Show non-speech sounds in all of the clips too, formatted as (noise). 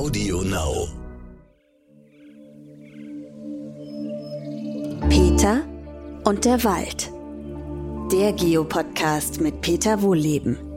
Audio Now. Peter und der Wald. Der Geopodcast mit Peter Wohlleben.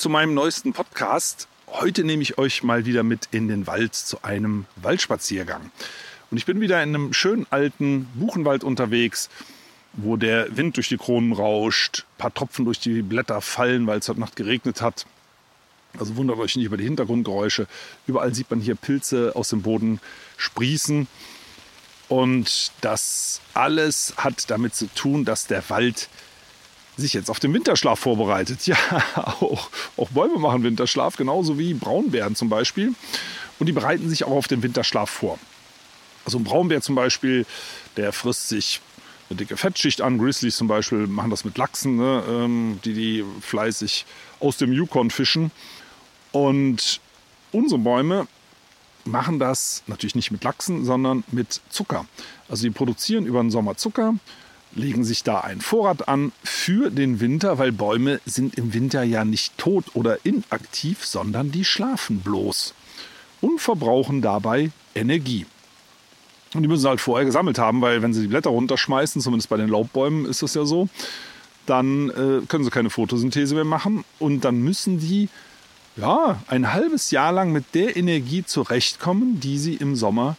Zu meinem neuesten Podcast. Heute nehme ich euch mal wieder mit in den Wald zu einem Waldspaziergang. Und ich bin wieder in einem schönen alten Buchenwald unterwegs, wo der Wind durch die Kronen rauscht, ein paar Tropfen durch die Blätter fallen, weil es heute Nacht geregnet hat. Also wundert euch nicht über die Hintergrundgeräusche. Überall sieht man hier Pilze aus dem Boden sprießen. Und das alles hat damit zu tun, dass der Wald sich jetzt auf den Winterschlaf vorbereitet. (laughs) Ja, auch, auch Bäume machen Winterschlaf, genauso wie Braunbären zum Beispiel. Und die bereiten sich auch auf den Winterschlaf vor. Also ein Braunbär zum Beispiel, der frisst sich eine dicke Fettschicht an. Grizzlies zum Beispiel machen das mit Lachsen, ne, ähm, die die fleißig aus dem Yukon fischen. Und unsere Bäume machen das natürlich nicht mit Lachsen, sondern mit Zucker. Also die produzieren über den Sommer Zucker, legen sich da einen Vorrat an für den Winter, weil Bäume sind im Winter ja nicht tot oder inaktiv, sondern die schlafen bloß und verbrauchen dabei Energie. Und die müssen halt vorher gesammelt haben, weil wenn sie die Blätter runterschmeißen, zumindest bei den Laubbäumen ist das ja so, dann äh, können sie keine Photosynthese mehr machen und dann müssen die ja, ein halbes Jahr lang mit der Energie zurechtkommen, die sie im Sommer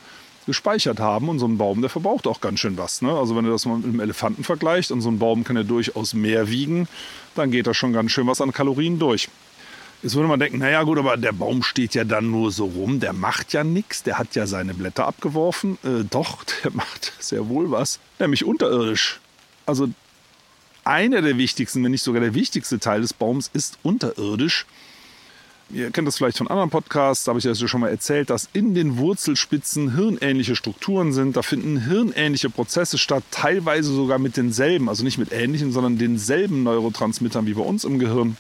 gespeichert haben. Und so ein Baum, der verbraucht auch ganz schön was. Ne? Also wenn du das mal mit einem Elefanten vergleicht und so ein Baum kann ja durchaus mehr wiegen, dann geht da schon ganz schön was an Kalorien durch. Jetzt würde man denken, naja gut, aber der Baum steht ja dann nur so rum, der macht ja nichts, der hat ja seine Blätter abgeworfen. Äh, doch, (laughs) der macht sehr wohl was, nämlich unterirdisch. Also einer der wichtigsten, wenn nicht sogar der wichtigste Teil des Baums ist unterirdisch. Ihr kennt das vielleicht von anderen Podcasts, da habe ich das ja schon mal erzählt, dass in den Wurzelspitzen hirnähnliche Strukturen sind. Da finden hirnähnliche Prozesse statt, teilweise sogar mit denselben, also nicht mit ähnlichen, sondern denselben Neurotransmittern wie bei uns im Gehirn.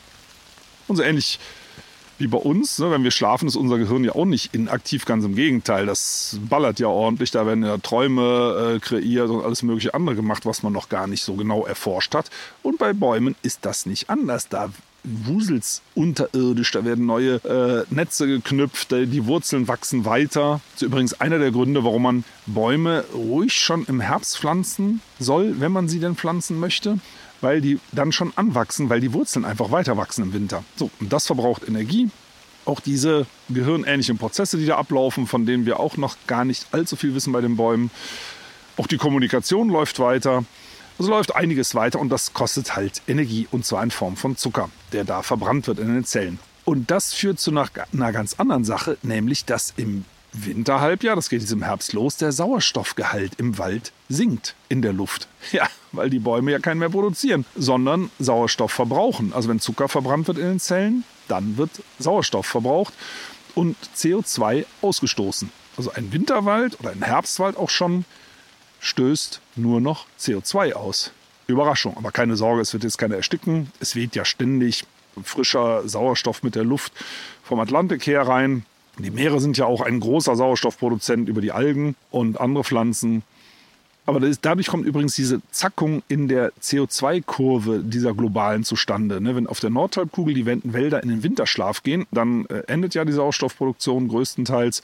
Und so ähnlich wie bei uns, ne, wenn wir schlafen, ist unser Gehirn ja auch nicht inaktiv, ganz im Gegenteil. Das ballert ja ordentlich, da werden ja Träume äh, kreiert und alles mögliche andere gemacht, was man noch gar nicht so genau erforscht hat. Und bei Bäumen ist das nicht anders. Da wuselt's unterirdisch, da werden neue äh, Netze geknüpft, die Wurzeln wachsen weiter. Das ist übrigens einer der Gründe, warum man Bäume ruhig schon im Herbst pflanzen soll, wenn man sie denn pflanzen möchte, weil die dann schon anwachsen, weil die Wurzeln einfach weiter wachsen im Winter. So, und das verbraucht Energie. Auch diese gehirnähnlichen Prozesse, die da ablaufen, von denen wir auch noch gar nicht allzu viel wissen bei den Bäumen. Auch die Kommunikation läuft weiter. Es läuft einiges weiter und das kostet halt Energie und zwar in Form von Zucker, der da verbrannt wird in den Zellen. Und das führt zu einer ganz anderen Sache, nämlich dass im Winterhalbjahr, das geht jetzt im Herbst los, der Sauerstoffgehalt im Wald sinkt in der Luft. (laughs) Ja, weil die Bäume ja keinen mehr produzieren, sondern Sauerstoff verbrauchen. Also wenn Zucker verbrannt wird in den Zellen, dann wird Sauerstoff verbraucht und CO2 ausgestoßen. Also ein Winterwald oder ein Herbstwald auch schon stößt nur noch CO2 aus. Überraschung, aber keine Sorge, es wird jetzt keiner ersticken. Es weht ja ständig frischer Sauerstoff mit der Luft vom Atlantik her rein. Die Meere sind ja auch ein großer Sauerstoffproduzent über die Algen und andere Pflanzen. Aber ist, dadurch kommt übrigens diese Zackung in der CO2-Kurve dieser globalen zustande. Ne? Wenn auf der Nordhalbkugel die Wälder in den Winterschlaf gehen, dann äh, endet ja die Sauerstoffproduktion größtenteils.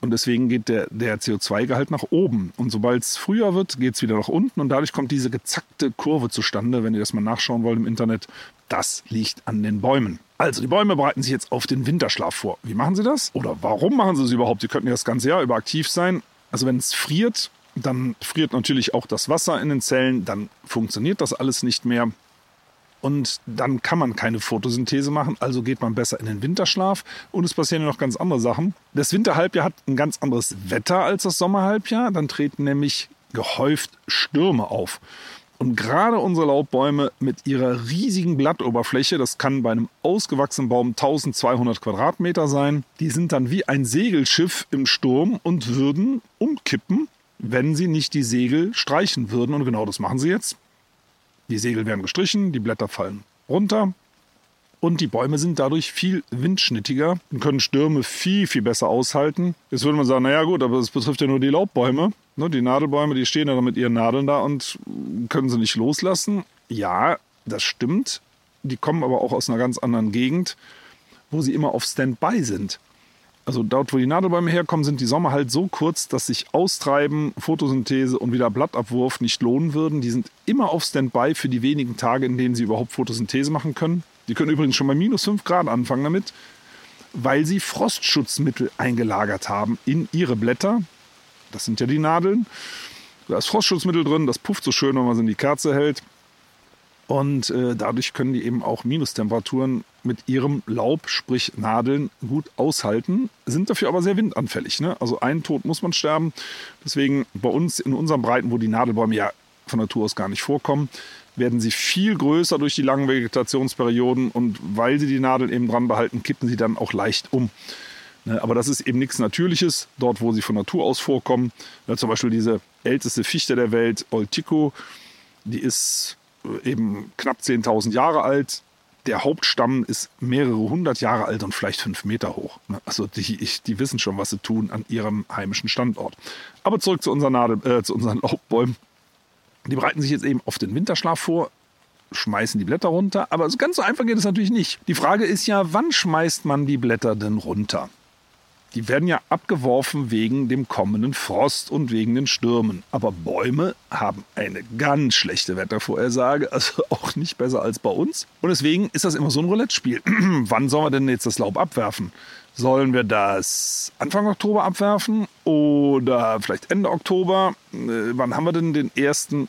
Und deswegen geht der, der CO2-Gehalt nach oben. Und sobald es früher wird, geht es wieder nach unten. Und dadurch kommt diese gezackte Kurve zustande, wenn ihr das mal nachschauen wollt im Internet. Das liegt an den Bäumen. Also die Bäume bereiten sich jetzt auf den Winterschlaf vor. Wie machen sie das? Oder warum machen sie es überhaupt? Die könnten ja das ganze Jahr über aktiv sein. Also wenn es friert, dann friert natürlich auch das Wasser in den Zellen. Dann funktioniert das alles nicht mehr und dann kann man keine Photosynthese machen, also geht man besser in den Winterschlaf und es passieren noch ganz andere Sachen. Das Winterhalbjahr hat ein ganz anderes Wetter als das Sommerhalbjahr, dann treten nämlich gehäuft Stürme auf. Und gerade unsere Laubbäume mit ihrer riesigen Blattoberfläche, das kann bei einem ausgewachsenen Baum 1200 Quadratmeter sein, die sind dann wie ein Segelschiff im Sturm und würden umkippen, wenn sie nicht die Segel streichen würden. Und genau das machen sie jetzt. Die Segel werden gestrichen, die Blätter fallen runter. Und die Bäume sind dadurch viel windschnittiger und können Stürme viel, viel besser aushalten. Jetzt würde man sagen, naja gut, aber das betrifft ja nur die Laubbäume. Ne, die Nadelbäume, die stehen ja mit ihren Nadeln da und können sie nicht loslassen. Ja, das stimmt. Die kommen aber auch aus einer ganz anderen Gegend, wo sie immer auf Standby sind. Also dort, wo die Nadelbäume herkommen, sind die Sommer halt so kurz, dass sich Austreiben, Photosynthese und wieder Blattabwurf nicht lohnen würden. Die sind immer auf Standby für die wenigen Tage, in denen sie überhaupt Photosynthese machen können. Die können übrigens schon bei minus 5 Grad anfangen damit, weil sie Frostschutzmittel eingelagert haben in ihre Blätter. Das sind ja die Nadeln. Da ist Frostschutzmittel drin, das pufft so schön, wenn man es in die Kerze hält. Und äh, dadurch können die eben auch Minustemperaturen mit ihrem Laub, sprich Nadeln, gut aushalten, sind dafür aber sehr windanfällig. Ne? Also ein Tod muss man sterben. Deswegen bei uns in unseren Breiten, wo die Nadelbäume ja von Natur aus gar nicht vorkommen, werden sie viel größer durch die langen Vegetationsperioden und weil sie die Nadel eben dran behalten, kippen sie dann auch leicht um. Ne, aber das ist eben nichts Natürliches, dort wo sie von Natur aus vorkommen. Zum Beispiel diese älteste Fichte der Welt, Oltico, die ist äh, eben knapp 10.000 Jahre alt. Der Hauptstamm ist mehrere hundert Jahre alt und vielleicht fünf Meter hoch. Ne, also die, die wissen schon, was sie tun an ihrem heimischen Standort. Aber zurück zu unseren, Nadel, äh, zu unseren Laubbäumen. Die bereiten sich jetzt eben auf den Winterschlaf vor, schmeißen die Blätter runter. Aber ganz so einfach geht es natürlich nicht. Die Frage ist ja, wann schmeißt man die Blätter denn runter? Die werden ja abgeworfen wegen dem kommenden Frost und wegen den Stürmen. Aber Bäume haben eine ganz schlechte Wettervorhersage, also (laughs) auch nicht besser als bei uns. Und deswegen ist das immer so ein Roulette-Spiel. (clears throat) Wann sollen wir denn jetzt das Laub abwerfen? Sollen wir das Anfang Oktober abwerfen oder vielleicht Ende Oktober? Äh, wann haben wir denn den ersten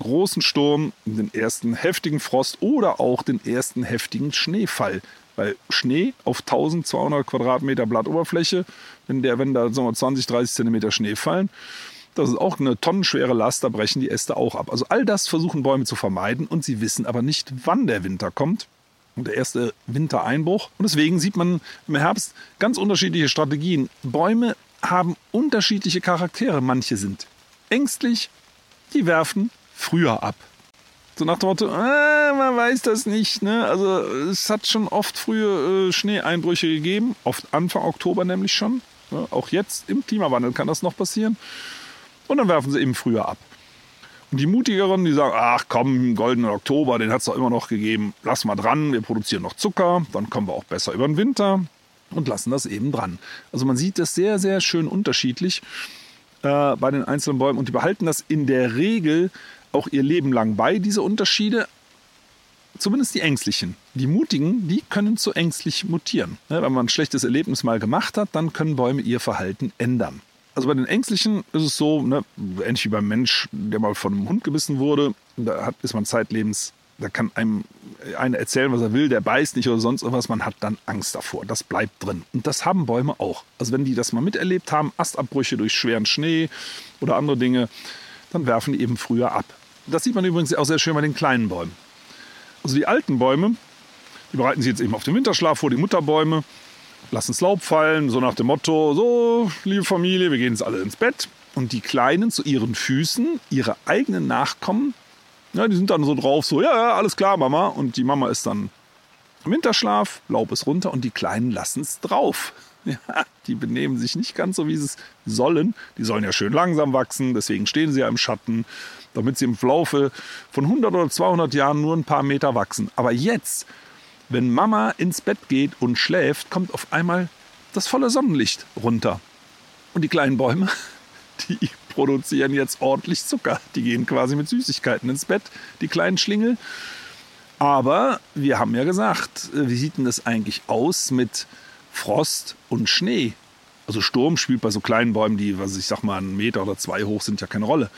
großen Sturm, den ersten heftigen Frost oder auch den ersten heftigen Schneefall. Weil Schnee auf 1200 Quadratmeter Blattoberfläche, wenn, der, wenn da sagen wir, 20, 30 Zentimeter Schnee fallen, das ist auch eine tonnenschwere Last, da brechen die Äste auch ab. Also all das versuchen Bäume zu vermeiden und sie wissen aber nicht, wann der Winter kommt. Und der erste Wintereinbruch. Und deswegen sieht man im Herbst ganz unterschiedliche Strategien. Bäume haben unterschiedliche Charaktere. Manche sind ängstlich, die werfen früher ab. So nach dem Motto, äh, man weiß das nicht. Ne? Also es hat schon oft frühe äh, Schneeeinbrüche gegeben, oft Anfang Oktober nämlich schon. Ne? Auch jetzt im Klimawandel kann das noch passieren. Und dann werfen sie eben früher ab. Und die Mutigeren, die sagen, ach komm, goldenen Oktober, den hat es doch immer noch gegeben, lass mal dran, wir produzieren noch Zucker, dann kommen wir auch besser über den Winter und lassen das eben dran. Also man sieht das sehr, sehr schön unterschiedlich äh, bei den einzelnen Bäumen und die behalten das in der Regel auch ihr Leben lang bei, diese Unterschiede. Zumindest die Ängstlichen. Die Mutigen, die können zu ängstlich mutieren. Wenn man ein schlechtes Erlebnis mal gemacht hat, dann können Bäume ihr Verhalten ändern. Also bei den Ängstlichen ist es so, ne, ähnlich wie beim Mensch, der mal von einem Hund gebissen wurde, da hat, ist man zeitlebens, da kann einem einer erzählen, was er will, der beißt nicht oder sonst irgendwas, man hat dann Angst davor. Das bleibt drin. Und das haben Bäume auch. Also wenn die das mal miterlebt haben, Astabbrüche durch schweren Schnee oder andere Dinge, dann werfen die eben früher ab. Das sieht man übrigens auch sehr schön bei den kleinen Bäumen. Also die alten Bäume, die bereiten sich jetzt eben auf den Winterschlaf vor, die Mutterbäume, lassen das Laub fallen, so nach dem Motto, so, liebe Familie, wir gehen jetzt alle ins Bett. Und die Kleinen zu ihren Füßen, ihre eigenen Nachkommen, ja, die sind dann so drauf, so, ja, ja, alles klar, Mama. Und die Mama ist dann im Winterschlaf, Laub ist runter und die Kleinen lassen es drauf. (laughs) Ja, die benehmen sich nicht ganz so, wie sie es sollen. Die sollen ja schön langsam wachsen, deswegen stehen sie ja im Schatten damit sie im Laufe von 100 oder 200 Jahren nur ein paar Meter wachsen. Aber jetzt, wenn Mama ins Bett geht und schläft, kommt auf einmal das volle Sonnenlicht runter. Und die kleinen Bäume, (laughs) die produzieren jetzt ordentlich Zucker. Die gehen quasi mit Süßigkeiten ins Bett, die kleinen Schlingel. Aber wir haben ja gesagt, äh, wie sieht denn das eigentlich aus mit Frost und Schnee? Also Sturm spielt bei so kleinen Bäumen, die, was ich sag mal, einen Meter oder zwei hoch sind, ja keine Rolle.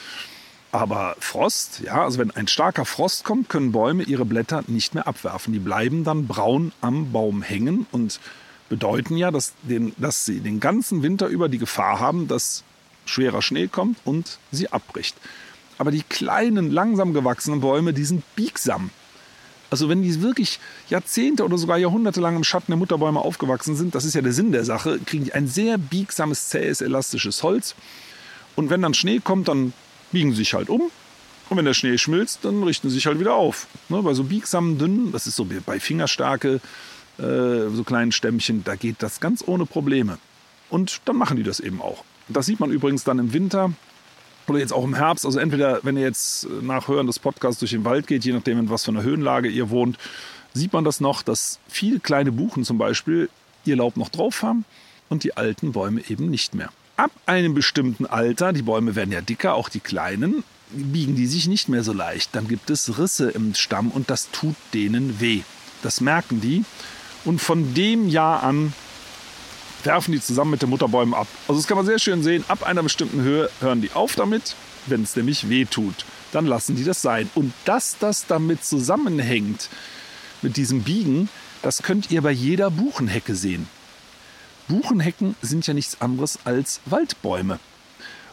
Aber Frost, ja, also wenn ein starker Frost kommt, können Bäume ihre Blätter nicht mehr abwerfen. Die bleiben dann braun am Baum hängen und bedeuten ja, dass, den, dass sie den ganzen Winter über die Gefahr haben, dass schwerer Schnee kommt und sie abbricht. Aber die kleinen, langsam gewachsenen Bäume, die sind biegsam. Also wenn die wirklich Jahrzehnte oder sogar Jahrhunderte lang im Schatten der Mutterbäume aufgewachsen sind, das ist ja der Sinn der Sache, kriegen die ein sehr biegsames, zähes, elastisches Holz Und wenn dann Schnee kommt, dann biegen sich halt um. Und wenn der Schnee schmilzt, dann richten sie sich halt wieder auf. Ne, bei so biegsamen, dünnen, das ist so bei Fingerstärke, äh, so kleinen Stämmchen, da geht das ganz ohne Probleme. Und dann machen die das eben auch. Das sieht man übrigens dann im Winter oder jetzt auch im Herbst. Also entweder, wenn ihr jetzt nach Hören des Podcasts durch den Wald geht, je nachdem, in was für einer Höhenlage ihr wohnt, sieht man das noch, dass viele kleine Buchen zum Beispiel ihr Laub noch drauf haben und die alten Bäume eben nicht mehr. Ab einem bestimmten Alter, die Bäume werden ja dicker, auch die kleinen, biegen die sich nicht mehr so leicht. Dann gibt es Risse im Stamm und das tut denen weh. Das merken die. Und von dem Jahr an werfen die zusammen mit den Mutterbäumen ab. Also das kann man sehr schön sehen. Ab einer bestimmten Höhe hören die auf damit, wenn es nämlich weh tut. Dann lassen die das sein. Und dass das damit zusammenhängt, mit diesem Biegen, das könnt ihr bei jeder Buchenhecke sehen. Buchenhecken sind ja nichts anderes als Waldbäume.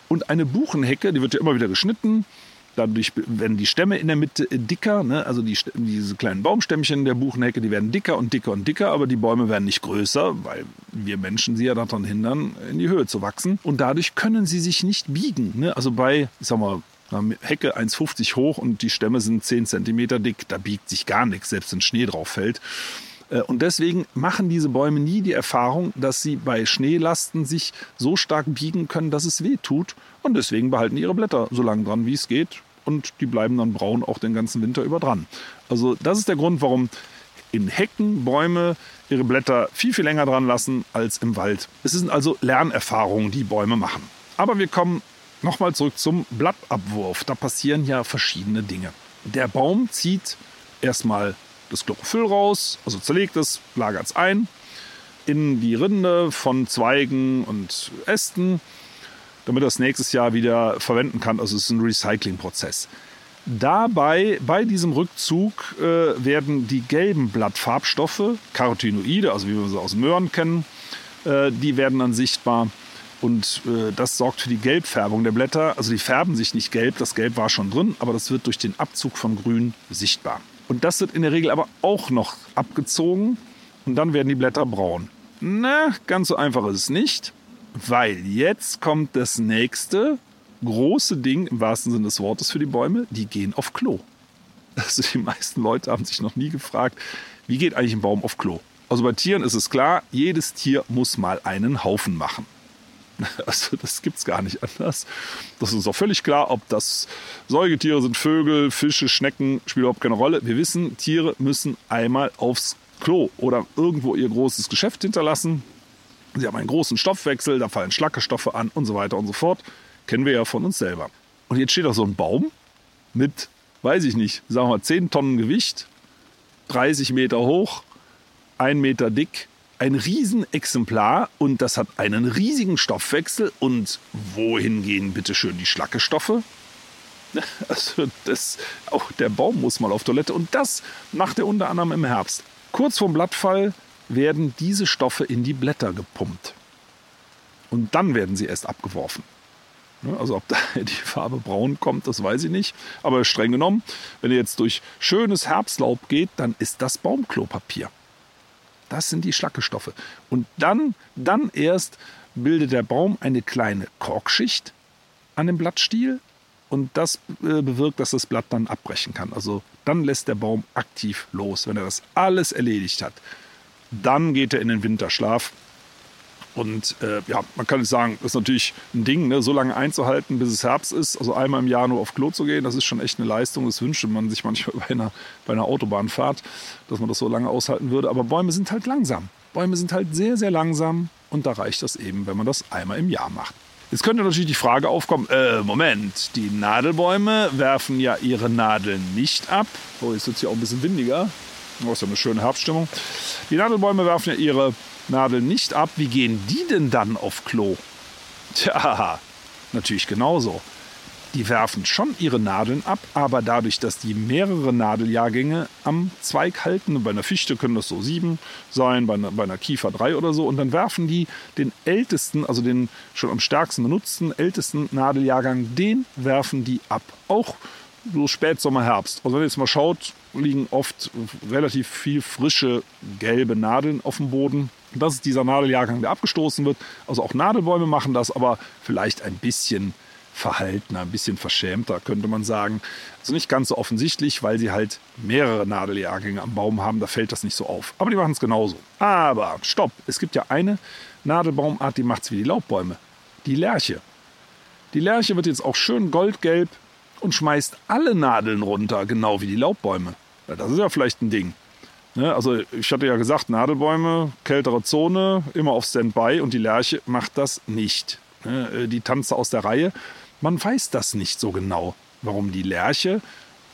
Und eine Buchenhecke, die wird ja immer wieder geschnitten, Dadurch werden die Stämme in der Mitte dicker, ne? also die, diese kleinen Baumstämmchen der Buchenhecke, die werden dicker und dicker und dicker, aber die Bäume werden nicht größer, weil wir Menschen sie ja daran hindern, in die Höhe zu wachsen. Und dadurch können sie sich nicht biegen. Ne? Also bei, ich sag mal, Hecke 1,50 hoch und die Stämme sind 10 cm dick, da biegt sich gar nichts, selbst wenn Schnee drauf fällt. Äh, und deswegen machen diese Bäume nie die Erfahrung, dass sie bei Schneelasten sich so stark biegen können, dass es weh tut. Und deswegen behalten ihre Blätter so lange dran, wie es geht. Und die bleiben dann braun auch den ganzen Winter über dran. Also das ist der Grund, warum in Hecken Bäume ihre Blätter viel, viel länger dran lassen als im Wald. Es sind also Lernerfahrungen, die Bäume machen. Aber wir kommen nochmal zurück zum Blattabwurf. Da passieren ja verschiedene Dinge. Der Baum zieht erstmal das Chlorophyll raus, also zerlegt es, lagert es ein in die Rinde von Zweigen und Ästen damit er es nächstes Jahr wieder verwenden kann. Also es ist ein Recyclingprozess. Dabei, bei diesem Rückzug, äh, werden die gelben Blattfarbstoffe, Carotinoide, also wie wir sie aus Möhren kennen, äh, die werden dann sichtbar. Und äh, das sorgt für die Gelbfärbung der Blätter. Also die färben sich nicht gelb, das Gelb war schon drin, aber das wird durch den Abzug von Grün sichtbar. Und das wird in der Regel aber auch noch abgezogen und dann werden die Blätter braun. Na, ganz so einfach ist es nicht. Weil jetzt kommt das nächste große Ding im wahrsten Sinne des Wortes für die Bäume, die gehen auf Klo. Also die meisten Leute haben sich noch nie gefragt, wie geht eigentlich ein Baum auf Klo? Also bei Tieren ist es klar, jedes Tier muss mal einen Haufen machen. (laughs) Also das gibt es gar nicht anders. Das ist auch völlig klar, ob das Säugetiere sind, Vögel, Fische, Schnecken, spielt überhaupt keine Rolle. Wir wissen, Tiere müssen einmal aufs Klo oder irgendwo ihr großes Geschäft hinterlassen. Sie haben einen großen Stoffwechsel, da fallen Schlackerstoffe an und so weiter und so fort. Kennen wir ja von uns selber. Und jetzt steht da so ein Baum mit, weiß ich nicht, sagen wir mal 10 Tonnen Gewicht, 30 Meter hoch, 1 Meter dick, ein Riesenexemplar und das hat einen riesigen Stoffwechsel. Und wohin gehen bitte schön die Schlackestoffe? (laughs) Also das, auch der Baum muss mal auf Toilette und das macht er unter anderem im Herbst. Kurz vorm Blattfall werden diese Stoffe in die Blätter gepumpt. Und dann werden sie erst abgeworfen. Also ob (laughs) da die Farbe braun kommt, das weiß ich nicht. Aber streng genommen, wenn ihr jetzt durch schönes Herbstlaub geht, dann ist das Baumklopapier. Das sind die Schlackestoffe. Und dann, dann erst bildet der Baum eine kleine Korkschicht an dem Blattstiel und das äh, bewirkt, dass das Blatt dann abbrechen kann. Also dann lässt der Baum aktiv los, wenn er das alles erledigt hat. Dann geht er in den Winterschlaf. Und äh, ja, man kann nicht sagen, das ist natürlich ein Ding, ne? so lange einzuhalten, bis es Herbst ist. Also einmal im Jahr nur auf Klo zu gehen, das ist schon echt eine Leistung. Das wünschte man sich manchmal (laughs) bei einer, bei einer Autobahnfahrt, dass man das so lange aushalten würde. Aber Bäume sind halt langsam. Bäume sind halt sehr, sehr langsam. Und da reicht das eben, wenn man das einmal im Jahr macht. Jetzt könnte natürlich die Frage aufkommen, äh, Moment, die Nadelbäume werfen ja ihre Nadeln nicht ab. Oh, jetzt wird es hier auch ein bisschen windiger. Das ist ja eine schöne Herbststimmung. Die Nadelbäume werfen ja ihre Nadeln nicht ab. Wie gehen die denn dann auf Klo? Tja, natürlich genauso. Die werfen schon ihre Nadeln ab, aber dadurch, dass die mehrere Nadeljahrgänge am Zweig halten, bei einer Fichte können das so sieben sein, bei einer, bei einer Kiefer drei oder so, und dann werfen die den ältesten, also den schon am stärksten benutzten, ältesten Nadeljahrgang, den werfen die ab. Auch so Spätsommer, Herbst. Also wenn ihr jetzt mal schaut, liegen oft relativ viel frische gelbe Nadeln auf dem Boden. Das ist dieser Nadeljahrgang, der abgestoßen wird. Also auch Nadelbäume machen das, aber vielleicht ein bisschen verhaltener, ein bisschen verschämter, könnte man sagen. Also nicht ganz so offensichtlich, weil sie halt mehrere Nadeljahrgänge am Baum haben, da fällt das nicht so auf. Aber die machen es genauso. Aber stopp, es gibt ja eine Nadelbaumart, die macht es wie die Laubbäume. Die Lerche. Die Lerche wird jetzt auch schön goldgelb und schmeißt alle Nadeln runter, genau wie die Laubbäume. Ja, das ist ja vielleicht ein Ding. Ne? Also ich hatte ja gesagt, Nadelbäume, kältere Zone, immer auf Standby und die Lerche macht das nicht. Ne? Äh, die tanzt aus der Reihe. Man weiß das nicht so genau, warum die Lerche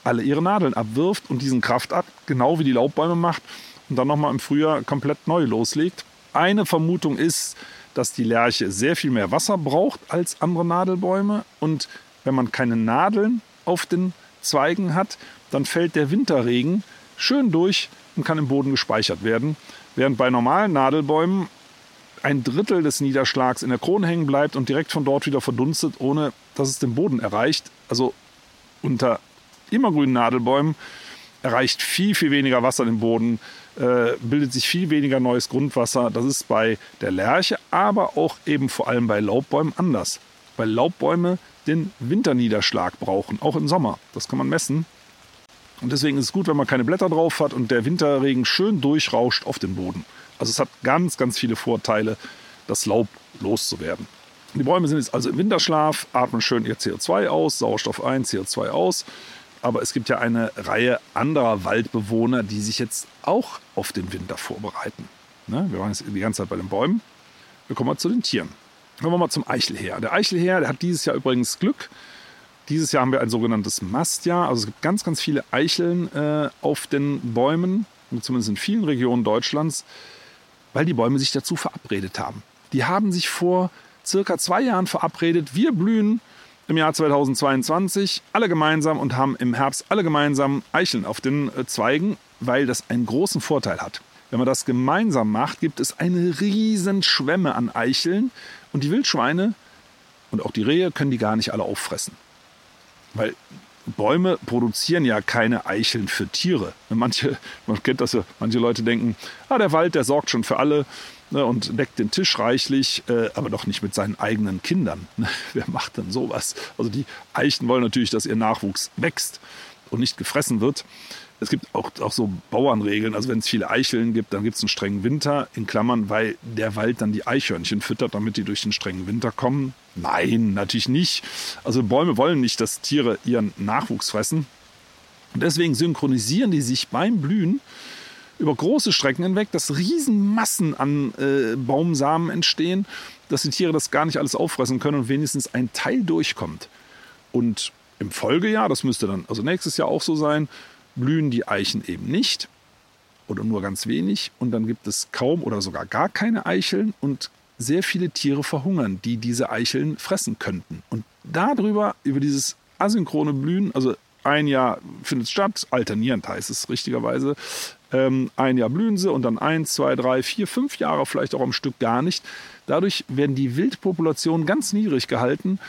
alle ihre Nadeln abwirft und diesen Kraftakt genau wie die Laubbäume macht und dann nochmal im Frühjahr komplett neu loslegt. Eine Vermutung ist, dass die Lerche sehr viel mehr Wasser braucht als andere Nadelbäume und wenn man keine Nadeln auf den Zweigen hat, dann fällt der Winterregen schön durch und kann im Boden gespeichert werden. Während bei normalen Nadelbäumen ein Drittel des Niederschlags in der Krone hängen bleibt und direkt von dort wieder verdunstet, ohne dass es den Boden erreicht. Also unter immergrünen Nadelbäumen erreicht viel, viel weniger Wasser den Boden, äh, bildet sich viel weniger neues Grundwasser. Das ist bei der Lerche, aber auch eben vor allem bei Laubbäumen anders. Weil Laubbäume den Winterniederschlag brauchen, auch im Sommer. Das kann man messen. Und deswegen ist es gut, wenn man keine Blätter drauf hat und der Winterregen schön durchrauscht auf den Boden. Also es hat ganz, ganz viele Vorteile, das Laub loszuwerden. Die Bäume sind jetzt also im Winterschlaf, atmen schön ihr CO2 aus, Sauerstoff ein, CO2 aus. Aber es gibt ja eine Reihe anderer Waldbewohner, die sich jetzt auch auf den Winter vorbereiten. Ne? Wir waren jetzt die ganze Zeit bei den Bäumen. Wir kommen mal zu den Tieren. Kommen wir mal zum Eichelheer. Der Eichelheer, der hat dieses Jahr übrigens Glück. Dieses Jahr haben wir ein sogenanntes Mastjahr. Also es gibt ganz, ganz viele Eicheln äh, auf den Bäumen, zumindest in vielen Regionen Deutschlands, weil die Bäume sich dazu verabredet haben. Die haben sich vor circa zwei Jahren verabredet, wir blühen im Jahr 2022 alle gemeinsam und haben im Herbst alle gemeinsam Eicheln auf den äh, Zweigen, weil das einen großen Vorteil hat. Wenn man das gemeinsam macht, gibt es eine riesen Schwemme an Eicheln und die Wildschweine und auch die Rehe können die gar nicht alle auffressen. Weil Bäume produzieren ja keine Eicheln für Tiere. Manche, (laughs) man kennt das ja, manche Leute denken, ah, der Wald, der sorgt schon für alle ne, und deckt den Tisch reichlich, äh, aber doch nicht mit seinen eigenen Kindern. (laughs) Wer macht denn sowas? Also die Eichen wollen natürlich, dass ihr Nachwuchs wächst und nicht gefressen wird. Es gibt auch, auch so Bauernregeln. Also wenn es viele Eicheln gibt, dann gibt es einen strengen Winter, in Klammern, weil der Wald dann die Eichhörnchen füttert, damit die durch den strengen Winter kommen. Nein, natürlich nicht. Also Bäume wollen nicht, dass Tiere ihren Nachwuchs fressen. Und deswegen synchronisieren die sich beim Blühen über große Strecken hinweg, dass Riesenmassen an äh, Baumsamen entstehen, dass die Tiere das gar nicht alles auffressen können und wenigstens ein Teil durchkommt. Und im Folgejahr, das müsste dann also nächstes Jahr auch so sein, blühen die Eichen eben nicht oder nur ganz wenig und dann gibt es kaum oder sogar gar keine Eicheln und sehr viele Tiere verhungern, die diese Eicheln fressen könnten. Und darüber, über dieses asynchrone Blühen, also ein Jahr findet es statt, alternierend heißt es richtigerweise, ähm, ein Jahr blühen sie und dann eins, zwei, drei, vier, fünf Jahre vielleicht auch am Stück gar nicht. Dadurch werden die Wildpopulationen ganz niedrig gehalten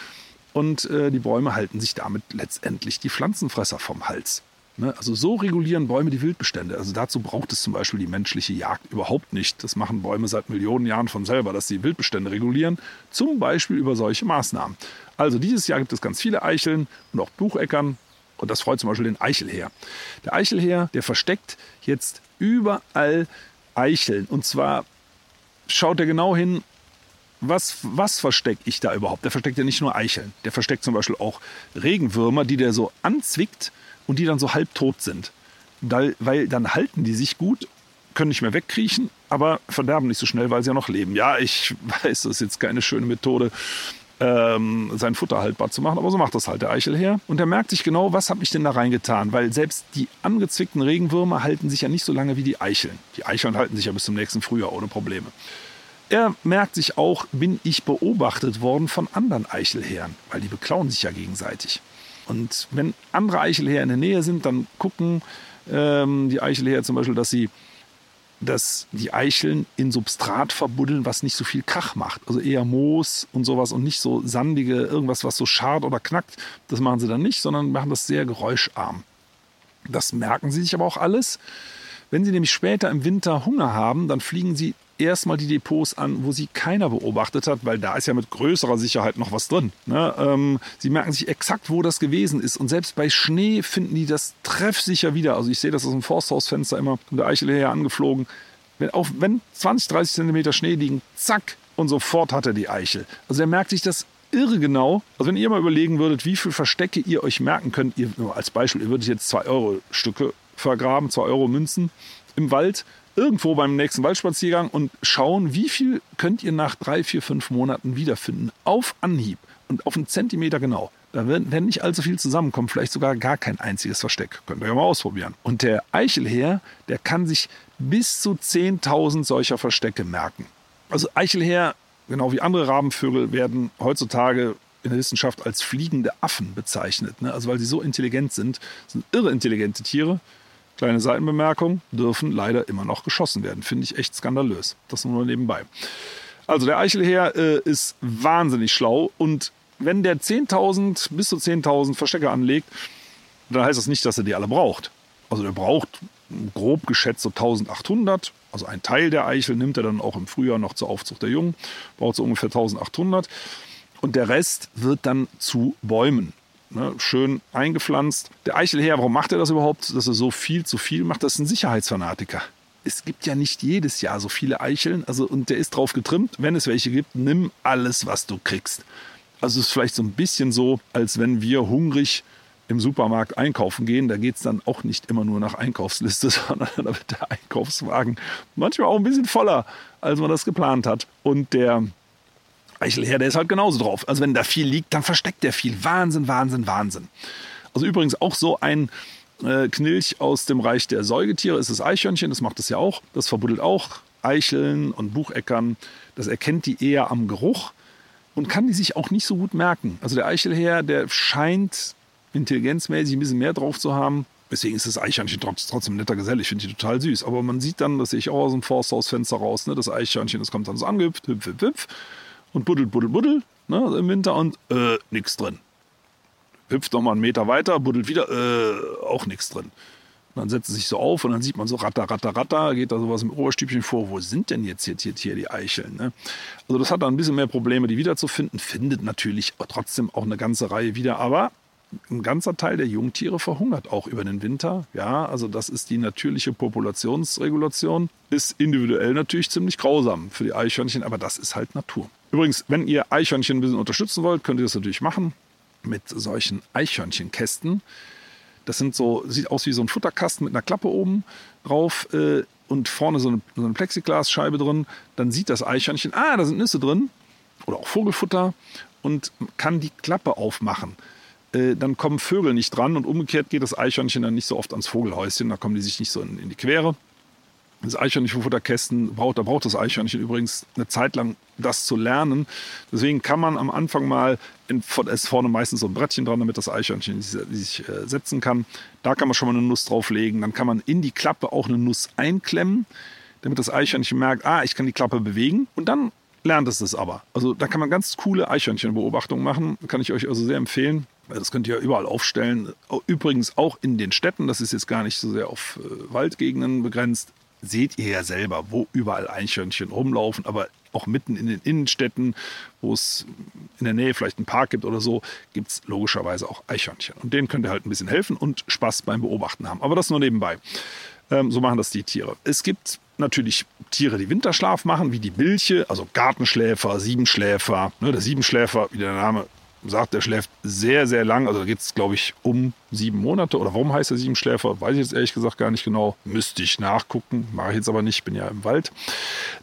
und äh, die Bäume halten sich damit letztendlich die Pflanzenfresser vom Hals. Ne? Also so regulieren Bäume die Wildbestände. Also dazu braucht es zum Beispiel die menschliche Jagd überhaupt nicht. Das machen Bäume seit Millionen Jahren von selber, dass sie Wildbestände regulieren, zum Beispiel über solche Maßnahmen. Also dieses Jahr gibt es ganz viele Eicheln und auch Bucheckern. Und das freut zum Beispiel den Eichelheer. Der Eichelheer, der versteckt jetzt überall Eicheln. Und zwar schaut er genau hin, was, was verstecke ich da überhaupt? Der versteckt ja nicht nur Eicheln. Der versteckt zum Beispiel auch Regenwürmer, die der so anzwickt und die dann so halbtot sind. Weil, dann halten die sich gut, können nicht mehr wegkriechen, aber verderben nicht so schnell, weil sie ja noch leben. Ja, ich (laughs) weiß, das ist jetzt keine schöne Methode, ähm, sein Futter haltbar zu machen, aber so macht das halt der Eichelherr. Und er merkt sich genau, was habe ich denn da reingetan, weil selbst die angezwickten Regenwürmer halten sich ja nicht so lange wie die Eicheln. Die Eicheln halten sich ja bis zum nächsten Frühjahr ohne Probleme. Er merkt sich auch, bin ich beobachtet worden von anderen Eichelherren, weil die beklauen sich ja gegenseitig. Und wenn andere Eichelherren in der Nähe sind, dann gucken ähm, die Eichelherren zum Beispiel, dass sie dass die Eicheln in Substrat verbuddeln, was nicht so viel Krach macht. Also eher Moos und sowas und nicht so sandige, irgendwas, was so schart oder knackt. Das machen sie dann nicht, sondern machen das sehr geräuscharm. Das merken sie sich aber auch alles. Wenn sie nämlich später im Winter Hunger haben, dann fliegen sie erstmal die Depots an, wo sie keiner beobachtet hat, weil da ist ja mit größerer Sicherheit noch was drin. Ne? Ähm, sie merken sich exakt, wo das gewesen ist. Und selbst bei Schnee finden die das treffsicher wieder. Also ich sehe das aus dem Forsthausfenster immer, um der Eichel her angeflogen. Wenn, auch wenn 20, 30 Zentimeter Schnee liegen, zack, und sofort hat er die Eichel. Also er merkt sich das irre genau. Also wenn ihr mal überlegen würdet, wie viele Verstecke ihr euch merken könnt, ihr, als Beispiel, ihr würdet jetzt 2 Euro Stücke vergraben, 2 Euro Münzen im Wald, irgendwo beim nächsten Waldspaziergang und schauen, wie viel könnt ihr nach drei, vier, fünf Monaten wiederfinden. Auf Anhieb und auf einen Zentimeter genau. Da werden, nicht allzu viel zusammenkommen, vielleicht sogar gar kein einziges Versteck. Könnt ihr ja mal ausprobieren. Und der Eichelherr, der kann sich bis zu 10.000 solcher Verstecke merken. Also Eichelherr, genau wie andere Rabenvögel, werden heutzutage in der Wissenschaft als fliegende Affen bezeichnet. Ne? Also weil sie so intelligent sind. Das sind irre intelligente Tiere. Kleine Seitenbemerkung, dürfen leider immer noch geschossen werden. Finde ich echt skandalös. Das nur nebenbei. Also der Eichelherr äh, ist wahnsinnig schlau und wenn der 10.000 bis zu 10.000 Verstecke anlegt, dann heißt das nicht, dass er die alle braucht. Also er braucht grob geschätzt so 1800. Also ein Teil der Eichel nimmt er dann auch im Frühjahr noch zur Aufzucht der Jungen, braucht so ungefähr 1800. Und der Rest wird dann zu Bäumen. Ne, schön eingepflanzt. Der Eichelherr, warum macht er das überhaupt, dass er so viel zu viel macht? Das ist ein Sicherheitsfanatiker. Es gibt ja nicht jedes Jahr so viele Eicheln, also und der ist drauf getrimmt, wenn es welche gibt, nimm alles, was du kriegst. Also es ist vielleicht so ein bisschen so, als wenn wir hungrig im Supermarkt einkaufen gehen, da geht es dann auch nicht immer nur nach Einkaufsliste, (laughs) sondern da wird der Einkaufswagen manchmal auch ein bisschen voller, als man das geplant hat. Und der Eichelherr, der ist halt genauso drauf. Also wenn da viel liegt, dann versteckt der viel. Wahnsinn, Wahnsinn, Wahnsinn. Also übrigens auch so ein äh, Knilch aus dem Reich der Säugetiere ist das Eichhörnchen, das macht das ja auch. Das verbuddelt auch Eicheln und Bucheckern. Das erkennt die eher am Geruch und kann die sich auch nicht so gut merken. Also der Eichelherr, der scheint intelligenzmäßig ein bisschen mehr drauf zu haben. Deswegen ist das Eichhörnchen trotzdem netter Gesell. Ich finde die total süß. Aber man sieht dann, das sehe ich auch aus dem Forsthausfenster raus, ne, das Eichhörnchen, das kommt dann so angehüpft, hüpf, hüpf, hüpf und buddel, buddel, buddel ne, im Winter und äh, nichts drin. Hüpft noch mal einen Meter weiter, buddelt wieder, äh, auch nichts drin. Und dann setzt es sich so auf und dann sieht man so ratter, ratter, ratter, geht da sowas im Oberstübchen vor. Wo sind denn jetzt hier, hier, hier die Eicheln? Ne? Also das hat dann ein bisschen mehr Probleme, die wiederzufinden. Findet natürlich trotzdem auch eine ganze Reihe wieder, aber ein ganzer Teil der Jungtiere verhungert auch über den Winter. Ja, also das ist die natürliche Populationsregulation. Ist individuell natürlich ziemlich grausam für die Eichhörnchen, aber das ist halt Natur. Übrigens, wenn ihr Eichhörnchen ein bisschen unterstützen wollt, könnt ihr das natürlich machen mit solchen Eichhörnchenkästen. Das sind so, sieht aus wie so ein Futterkasten mit einer Klappe oben drauf äh, und vorne so eine, so eine Plexiglasscheibe drin. Dann sieht das Eichhörnchen, ah, da sind Nüsse drin oder auch Vogelfutter und kann die Klappe aufmachen. Äh, dann kommen Vögel nicht dran und umgekehrt geht das Eichhörnchen dann nicht so oft ans Vogelhäuschen, da kommen die sich nicht so in, in die Quere das Eichhörnchen Futterkästen braucht, da braucht das Eichhörnchen übrigens eine Zeit lang, das zu lernen. Deswegen kann man am Anfang mal, in, ist vorne meistens so ein Brettchen dran, damit das Eichhörnchen sich äh, setzen kann. Da kann man schon mal eine Nuss drauflegen. Dann kann man in die Klappe auch eine Nuss einklemmen, damit das Eichhörnchen merkt, ah, ich kann die Klappe bewegen. Und dann lernt es das aber. Also da kann man ganz coole Eichhörnchenbeobachtungen machen. Kann ich euch also sehr empfehlen. Das könnt ihr überall aufstellen. Übrigens auch in den Städten. Das ist jetzt gar nicht so sehr auf äh, Waldgegenden begrenzt seht ihr ja selber, wo überall Eichhörnchen rumlaufen, aber auch mitten in den Innenstädten, wo es in der Nähe vielleicht einen Park gibt oder so, gibt es logischerweise auch Eichhörnchen. Und denen könnt ihr halt ein bisschen helfen und Spaß beim Beobachten haben. Aber das nur nebenbei. Ähm, so machen das die Tiere. Es gibt natürlich Tiere, die Winterschlaf machen, wie die Bilche, also Gartenschläfer, Siebenschläfer. Ne, der Siebenschläfer, wie der Name sagt, der schläft sehr, sehr lang. Also da geht es, glaube ich, um sieben Monate. Oder warum heißt er Siebenschläfer? Weiß ich jetzt ehrlich gesagt gar nicht genau. Müsste ich nachgucken. Mache ich jetzt aber nicht, bin ja im Wald.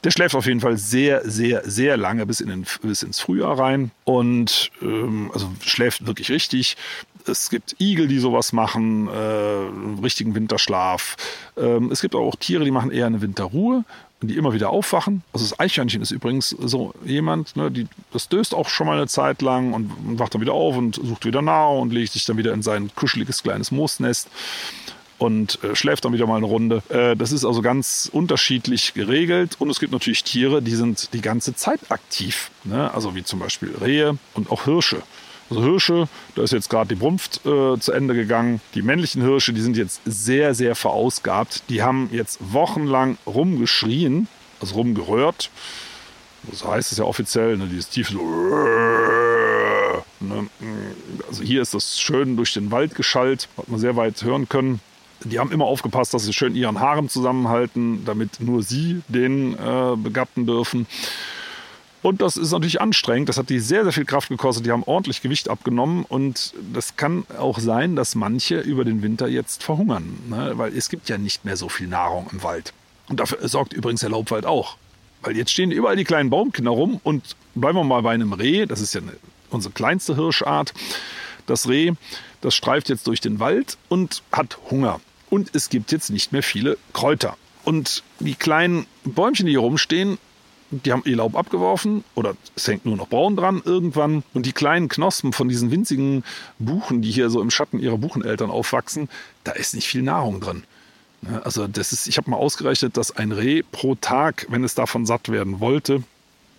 Der schläft auf jeden Fall sehr, sehr, sehr lange bis, in den, bis ins Frühjahr rein. Und ähm, also schläft wirklich richtig. Es gibt Igel, die sowas machen, äh, richtigen Winterschlaf. Ähm, es gibt auch Tiere, die machen eher eine Winterruhe die immer wieder aufwachen. Also das Eichhörnchen ist übrigens so jemand, ne, die, das döst auch schon mal eine Zeit lang und, wacht dann wieder auf und sucht wieder Nahrung und legt sich dann wieder in sein kuscheliges kleines Moosnest und äh, schläft dann wieder mal eine Runde. Äh, das ist also ganz unterschiedlich geregelt. Und es gibt natürlich Tiere, die sind die ganze Zeit aktiv. Ne? Also wie zum Beispiel Rehe und auch Hirsche. Also Hirsche, da ist jetzt gerade die Brunft äh, zu Ende gegangen. Die männlichen Hirsche, die sind jetzt sehr, sehr verausgabt. Die haben jetzt wochenlang rumgeschrien. also rumgerührt. So heißt es ja offiziell, ne, dieses tiefe so. Ne, also hier ist das schön durch den Wald geschallt, hat man sehr weit hören können. Die haben immer aufgepasst, dass sie schön ihren Haaren zusammenhalten, damit nur sie den äh, begatten dürfen. Und das ist natürlich anstrengend. Das hat die sehr, sehr viel Kraft gekostet. Die haben ordentlich Gewicht abgenommen. Und das kann auch sein, dass manche über den Winter jetzt verhungern. Ne? Weil es gibt ja nicht mehr so viel Nahrung im Wald. Und dafür sorgt übrigens der Laubwald auch. Weil jetzt stehen überall die kleinen Baumkinder rum. Und bleiben wir mal bei einem Reh. Das ist ja eine, unsere kleinste Hirschart. Das Reh, das streift jetzt durch den Wald und hat Hunger. Und es gibt jetzt nicht mehr viele Kräuter. Und die kleinen Bäumchen, die hier rumstehen, die haben ihr Laub abgeworfen oder es hängt nur noch braun dran irgendwann. Und die kleinen Knospen von diesen winzigen Buchen, die hier so im Schatten ihrer Bucheneltern aufwachsen, da ist nicht viel Nahrung drin. Also das ist, ich habe mal ausgerechnet, dass ein Reh pro Tag, wenn es davon satt werden wollte,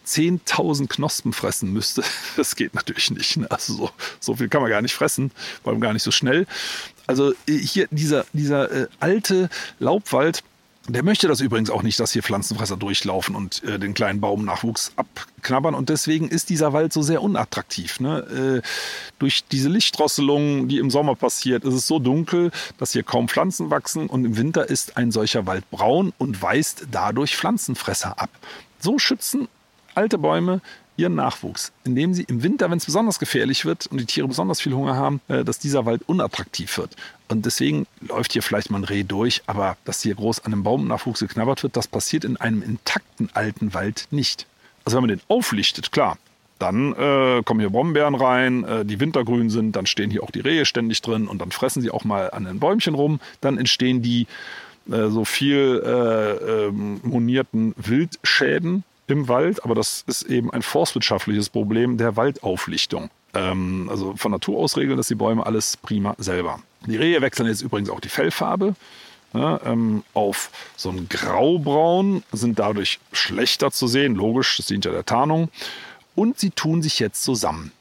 10.000 Knospen fressen müsste. (laughs) Das geht natürlich nicht. Ne? Also so, so, viel kann man gar nicht fressen, vor allem gar nicht so schnell. Also hier dieser, dieser äh, alte Laubwald, der möchte das übrigens auch nicht, dass hier Pflanzenfresser durchlaufen und äh, den kleinen Baumnachwuchs abknabbern. Und deswegen ist dieser Wald so sehr unattraktiv. Ne? Äh, durch diese Lichtdrosselung, die im Sommer passiert, ist es so dunkel, dass hier kaum Pflanzen wachsen. Und im Winter ist ein solcher Wald braun und weist dadurch Pflanzenfresser ab. So schützen alte Bäume ihren Nachwuchs, indem sie im Winter, wenn es besonders gefährlich wird und die Tiere besonders viel Hunger haben, äh, dass dieser Wald unattraktiv wird. Und deswegen läuft hier vielleicht mal ein Reh durch, aber dass hier groß an einem Baumnachwuchs geknabbert wird, das passiert in einem intakten alten Wald nicht. Also wenn man den auflichtet, klar, dann äh, kommen hier Brombeeren rein, äh, die wintergrün sind, dann stehen hier auch die Rehe ständig drin und dann fressen sie auch mal an den Bäumchen rum. Dann entstehen die äh, so viel äh, ähm, monierten Wildschäden, im Wald, aber das ist eben ein forstwirtschaftliches Problem der Waldauflichtung. Ähm, also von Natur aus regeln das die Bäume alles prima selber. Die Rehe wechseln jetzt übrigens auch die Fellfarbe. Ja, ähm, auf so ein Graubraun sind dadurch schlechter zu sehen, logisch, das dient ja der Tarnung. Und sie tun sich jetzt zusammen.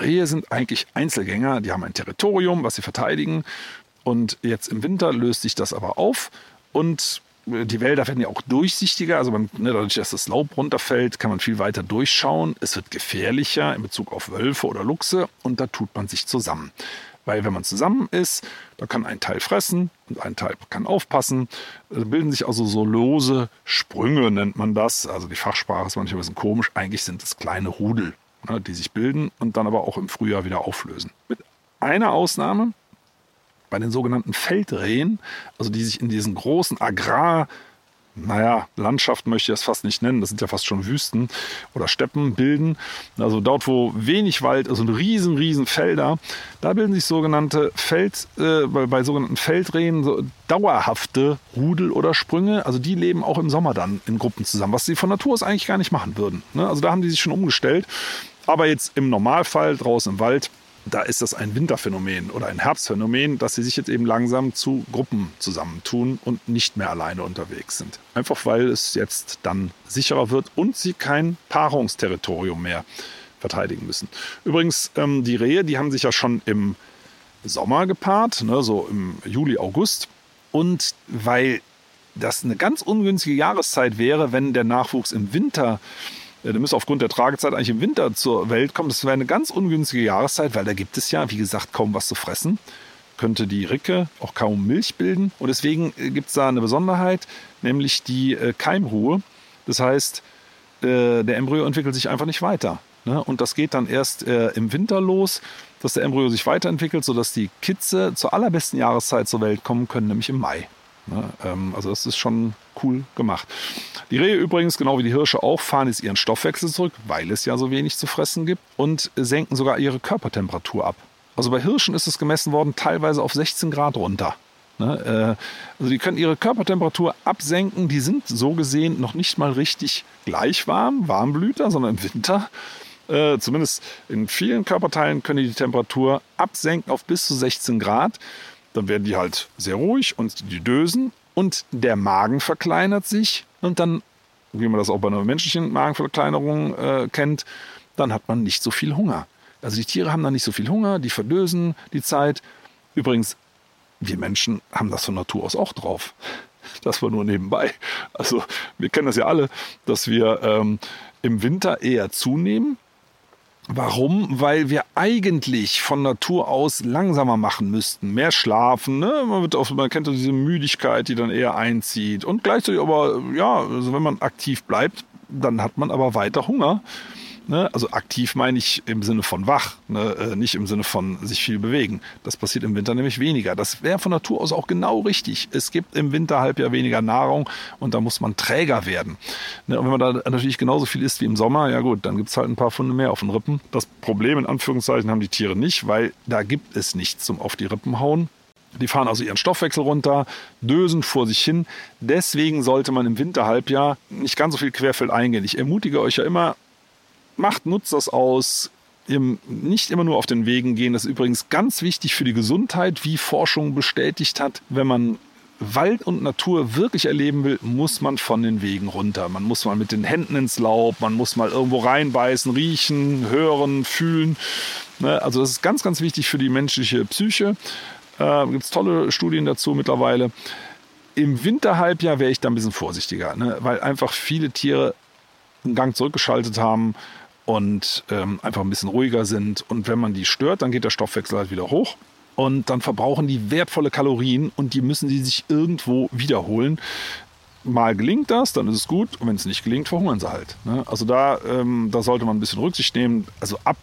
Rehe sind eigentlich Einzelgänger, die haben ein Territorium, was sie verteidigen. Und jetzt im Winter löst sich das aber auf und die Wälder werden ja auch durchsichtiger. Also man, ne, dadurch, dass das Laub runterfällt, kann man viel weiter durchschauen. Es wird gefährlicher in Bezug auf Wölfe oder Luchse und da tut man sich zusammen. Weil wenn man zusammen ist, da kann ein Teil fressen und ein Teil kann aufpassen. Da bilden sich also so lose Sprünge, nennt man das. Also die Fachsprache ist manchmal ein bisschen komisch. Eigentlich sind es kleine Rudel, ne, die sich bilden und dann aber auch im Frühjahr wieder auflösen. Mit einer Ausnahme, bei den sogenannten Feldrehen, also die sich in diesen großen Agrar- naja, Landschaft möchte ich das fast nicht nennen, das sind ja fast schon Wüsten oder Steppen bilden. Also dort, wo wenig Wald, also riesen, riesen Felder, da bilden sich sogenannte Feld, äh, bei, bei, sogenannten Feldrehen so dauerhafte Rudel oder Sprünge. Also die leben auch im Sommer dann in Gruppen zusammen, was sie von Natur aus eigentlich gar nicht machen würden. Ne? Also da haben die sich schon umgestellt. Aber jetzt im Normalfall draußen im Wald da ist das ein Winterphänomen oder ein Herbstphänomen, dass sie sich jetzt eben langsam zu Gruppen zusammentun und nicht mehr alleine unterwegs sind. Einfach weil es jetzt dann sicherer wird und sie kein Paarungsterritorium mehr verteidigen müssen. Übrigens, ähm, die Rehe, die haben sich ja schon im Sommer gepaart, ne, so im Juli, August. Und weil das eine ganz ungünstige Jahreszeit wäre, wenn der Nachwuchs im Winter der müsste aufgrund der Tragezeit eigentlich im Winter zur Welt kommen. Das wäre eine ganz ungünstige Jahreszeit, weil da gibt es ja, wie gesagt, kaum was zu fressen. Könnte die Ricke auch kaum Milch bilden. Und deswegen äh, gibt es da eine Besonderheit, nämlich die äh, Keimruhe. Das heißt, äh, der Embryo entwickelt sich einfach nicht weiter. Ne? Und das geht dann erst im Winter los, dass der Embryo sich weiterentwickelt, sodass die Kitze zur allerbesten Jahreszeit zur Welt kommen können, nämlich im Mai. Ne? Ähm, also das ist schon cool gemacht. Die Rehe übrigens, genau wie die Hirsche auch, fahren jetzt ihren Stoffwechsel zurück, weil es ja so wenig zu fressen gibt und senken sogar ihre Körpertemperatur ab. Also bei Hirschen ist es gemessen worden, teilweise auf 16 Grad runter. Ne? Äh, also die können ihre Körpertemperatur absenken. Die sind so gesehen noch nicht mal richtig gleich warm, Warmblüter, sondern im Winter. Äh, zumindest in vielen Körperteilen können die die Temperatur absenken auf bis zu 16 Grad. Dann werden die halt sehr ruhig und die dösen und der Magen verkleinert sich und dann, wie man das auch bei einer menschlichen Magenverkleinerung äh, kennt, dann hat man nicht so viel Hunger. Also die Tiere haben dann nicht so viel Hunger, die verdösen die Zeit. Übrigens, wir Menschen haben das von Natur aus auch drauf. Das war nur nebenbei. Also wir kennen das ja alle, dass wir ähm, im Winter eher zunehmen. Warum? Weil wir eigentlich von Natur aus langsamer machen müssten, mehr schlafen. Ne? Man, wird auch, man kennt ja diese Müdigkeit, die dann eher einzieht. Und gleichzeitig aber, ja, also wenn man aktiv bleibt, dann hat man aber weiter Hunger. Ne? Also aktiv meine ich im Sinne von wach, ne? Äh, nicht im Sinne von sich viel bewegen. Das passiert im Winter nämlich weniger. Das wäre von Natur aus auch genau richtig. Es gibt im Winterhalbjahr weniger Nahrung und da muss man träger werden. Ne? Und wenn man da natürlich genauso viel isst wie im Sommer, ja gut, dann gibt es halt ein paar Funde mehr auf den Rippen. Das Problem in Anführungszeichen haben die Tiere nicht, weil da gibt es nichts zum auf die Rippen hauen. Die fahren also ihren Stoffwechsel runter, dösen vor sich hin. Deswegen sollte man im Winterhalbjahr nicht ganz so viel Querfeld eingehen. Ich ermutige euch ja immer, macht, nutzt das aus. Nicht immer nur auf den Wegen gehen. Das ist übrigens ganz wichtig für die Gesundheit, wie Forschung bestätigt hat. Wenn man Wald und Natur wirklich erleben will, muss man von den Wegen runter. Man muss mal mit den Händen ins Laub, man muss mal irgendwo reinbeißen, riechen, hören, fühlen. Ne, also das ist ganz, ganz wichtig für die menschliche Psyche. Äh, Gibt es tolle Studien dazu mittlerweile. Im Winterhalbjahr wäre ich da ein bisschen vorsichtiger, ne? weil einfach viele Tiere einen Gang zurückgeschaltet haben und ähm, einfach ein bisschen ruhiger sind. Und wenn man die stört, dann geht der Stoffwechsel halt wieder hoch. Und dann verbrauchen die wertvolle Kalorien und die müssen die sich irgendwo wiederholen. Mal gelingt das, dann ist es gut. Und wenn es nicht gelingt, verhungern sie halt. Ne? Also da, ähm, da sollte man ein bisschen Rücksicht nehmen. Also ab,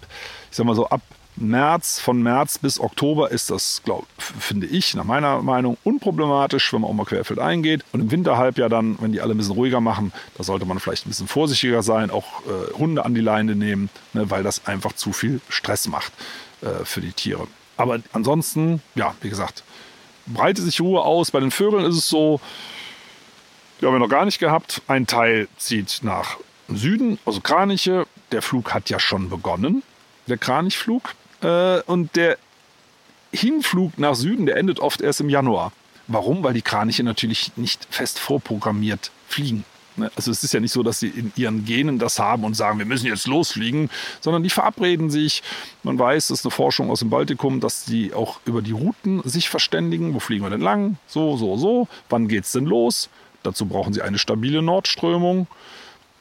ich sag mal so, ab März, von März bis Oktober ist das, glaub, finde ich, nach meiner Meinung, unproblematisch, wenn man auch mal querfeld eingeht. Und im Winterhalbjahr dann, wenn die alle ein bisschen ruhiger machen, da sollte man vielleicht ein bisschen vorsichtiger sein, auch äh, Hunde an die Leine nehmen, ne, weil das einfach zu viel Stress macht äh, für die Tiere. Aber ansonsten, ja, wie gesagt, breite sich Ruhe aus. Bei den Vögeln ist es so, die haben wir noch gar nicht gehabt. Ein Teil zieht nach Süden, also Kraniche. Der Flug hat ja schon begonnen, der Kranichflug. Äh, und der Hinflug nach Süden, der endet oft erst im Januar. Warum? Weil die Kraniche natürlich nicht fest vorprogrammiert fliegen. Ne? Also es ist ja nicht so, dass sie in ihren Genen das haben und sagen, wir müssen jetzt losfliegen, sondern die verabreden sich. Man weiß, das ist eine Forschung aus dem Baltikum, dass sie auch über die Routen sich verständigen. Wo fliegen wir denn lang? So, so, so. Wann geht es denn los? Dazu brauchen sie eine stabile Nordströmung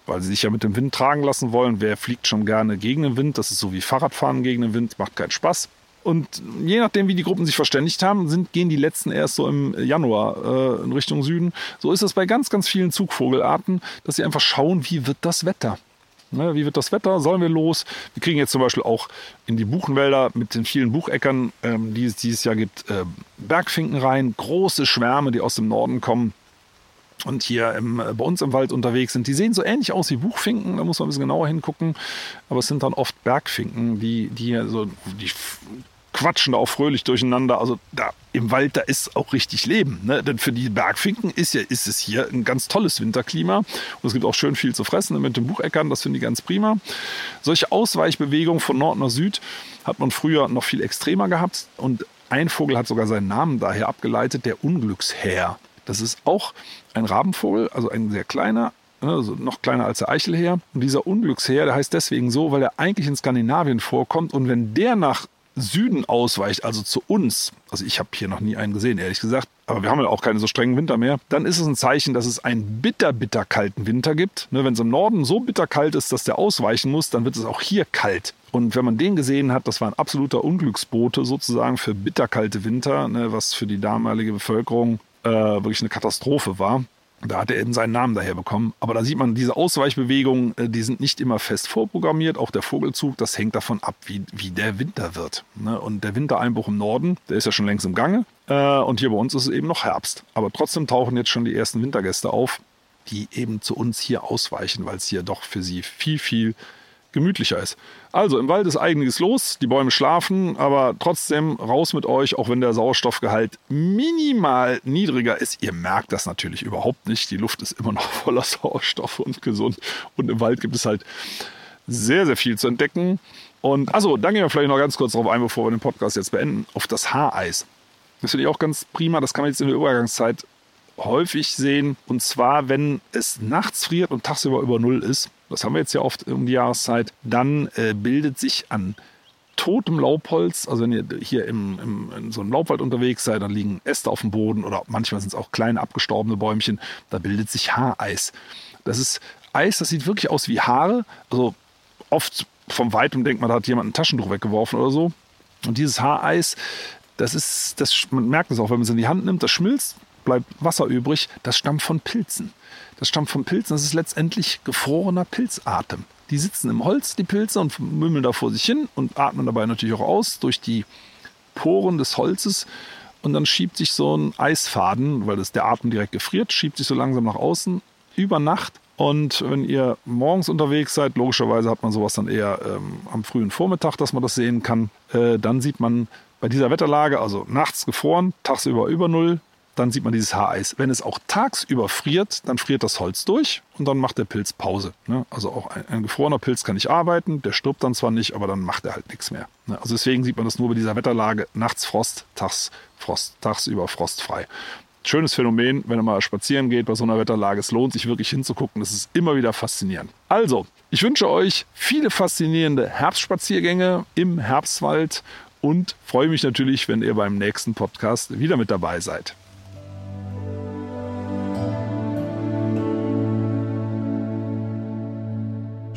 weil sie sich ja mit dem Wind tragen lassen wollen. Wer fliegt schon gerne gegen den Wind? Das ist so wie Fahrradfahren gegen den Wind, macht keinen Spaß. Und je nachdem, wie die Gruppen sich verständigt haben, sind, gehen die letzten erst so im Januar äh, in Richtung Süden. So ist es bei ganz, ganz vielen Zugvogelarten, dass sie einfach schauen, wie wird das Wetter. Ne, wie wird das Wetter? Sollen wir los? Wir kriegen jetzt zum Beispiel auch in die Buchenwälder mit den vielen Bucheckern, ähm, die es dieses Jahr gibt, äh, Bergfinken rein. Große Schwärme, die aus dem Norden kommen und hier im, äh, bei uns im Wald unterwegs sind. Die sehen so ähnlich aus wie Buchfinken, da muss man ein bisschen genauer hingucken. Aber es sind dann oft Bergfinken, die, die, so, die quatschen da auch fröhlich durcheinander. Also da im Wald, da ist auch richtig Leben. Ne? Denn für die Bergfinken ist, ja, ist es hier ein ganz tolles Winterklima. Und es gibt auch schön viel zu fressen mit den Bucheckern, das finde ich ganz prima. Solche Ausweichbewegungen von Nord nach Süd hat man früher noch viel extremer gehabt. Und ein Vogel hat sogar seinen Namen daher abgeleitet, der Unglücksherr. Das ist auch ein Rabenvogel, also ein sehr kleiner, ne, also noch kleiner als der Eichelheer. Und dieser Unglücksheer, der heißt deswegen so, weil er eigentlich in Skandinavien vorkommt. Und wenn der nach Süden ausweicht, also zu uns, also ich habe hier noch nie einen gesehen, ehrlich gesagt, aber wir haben ja auch keine so strengen Winter mehr, dann ist es ein Zeichen, dass es einen bitter, bitter kalten Winter gibt. Ne, wenn es im Norden so bitter kalt ist, dass der ausweichen muss, dann wird es auch hier kalt. Und wenn man den gesehen hat, das war ein absoluter Unglücksbote sozusagen für bitterkalte Winter, ne, was für die damalige Bevölkerung äh, wirklich eine Katastrophe war. Da hat er eben seinen Namen daher bekommen. Aber da sieht man, diese Ausweichbewegungen, äh, die sind nicht immer fest vorprogrammiert. Auch der Vogelzug, das hängt davon ab, wie, wie der Winter wird. Ne? Und der Wintereinbruch im Norden, der ist ja schon längst im Gange. Äh, und hier bei uns ist es eben noch Herbst. Aber trotzdem tauchen jetzt schon die ersten Wintergäste auf, die eben zu uns hier ausweichen, weil es hier doch für sie viel, viel gemütlicher ist. Also im Wald ist einiges los, die Bäume schlafen, aber trotzdem raus mit euch, auch wenn der Sauerstoffgehalt minimal niedriger ist. Ihr merkt das natürlich überhaupt nicht. Die Luft ist immer noch (laughs) voller Sauerstoff und gesund. Und im Wald gibt es halt sehr, sehr viel zu entdecken. Und also, dann gehen wir vielleicht noch ganz kurz darauf ein, bevor wir den Podcast jetzt beenden, auf das Haareis. Das finde ich auch ganz prima. Das kann man jetzt in der Übergangszeit häufig sehen. Und zwar, wenn es nachts friert und tagsüber über Null ist, das haben wir jetzt ja oft um die Jahreszeit, dann äh, bildet sich an totem Laubholz. Also wenn ihr hier im, im, in so einem Laubwald unterwegs seid, dann liegen Äste auf dem Boden oder manchmal sind es auch kleine abgestorbene Bäumchen. Da bildet sich Haareis. Das ist Eis, das sieht wirklich aus wie Haare. Also oft vom Weitem denkt man, da hat jemand ein Taschentuch weggeworfen oder so. Und dieses Haareis, das ist, das, man merkt es auch, wenn man es in die Hand nimmt, das schmilzt, bleibt Wasser übrig. Das stammt von Pilzen. Das stammt von Pilzen. Das ist letztendlich gefrorener Pilzatem. Die sitzen im Holz, die Pilze, und mümmeln da vor sich hin und atmen dabei natürlich auch aus durch die Poren des Holzes. Und dann schiebt sich so ein Eisfaden, weil das der Atem direkt gefriert, schiebt sich so langsam nach außen über Nacht. Und wenn ihr morgens unterwegs seid, logischerweise hat man sowas dann eher ähm, am frühen Vormittag, dass man das sehen kann, äh, dann sieht man bei dieser Wetterlage, also nachts gefroren, tagsüber über Null, dann sieht man dieses Haareis. Wenn es auch tagsüber friert, dann friert das Holz durch und dann macht der Pilz Pause. Ne? Also auch ein, ein, gefrorener Pilz kann nicht arbeiten, der stirbt dann zwar nicht, aber dann macht er halt nichts mehr. Ne? Also deswegen sieht man das nur bei dieser Wetterlage. Nachts Frost, tags Frost, tagsüber frostfrei. Schönes Phänomen, wenn ihr mal spazieren geht bei so einer Wetterlage. Es lohnt sich wirklich hinzugucken. Das ist immer wieder faszinierend. Also, ich wünsche euch viele faszinierende Herbstspaziergänge im Herbstwald und freue mich natürlich, wenn ihr beim nächsten Podcast wieder mit dabei seid.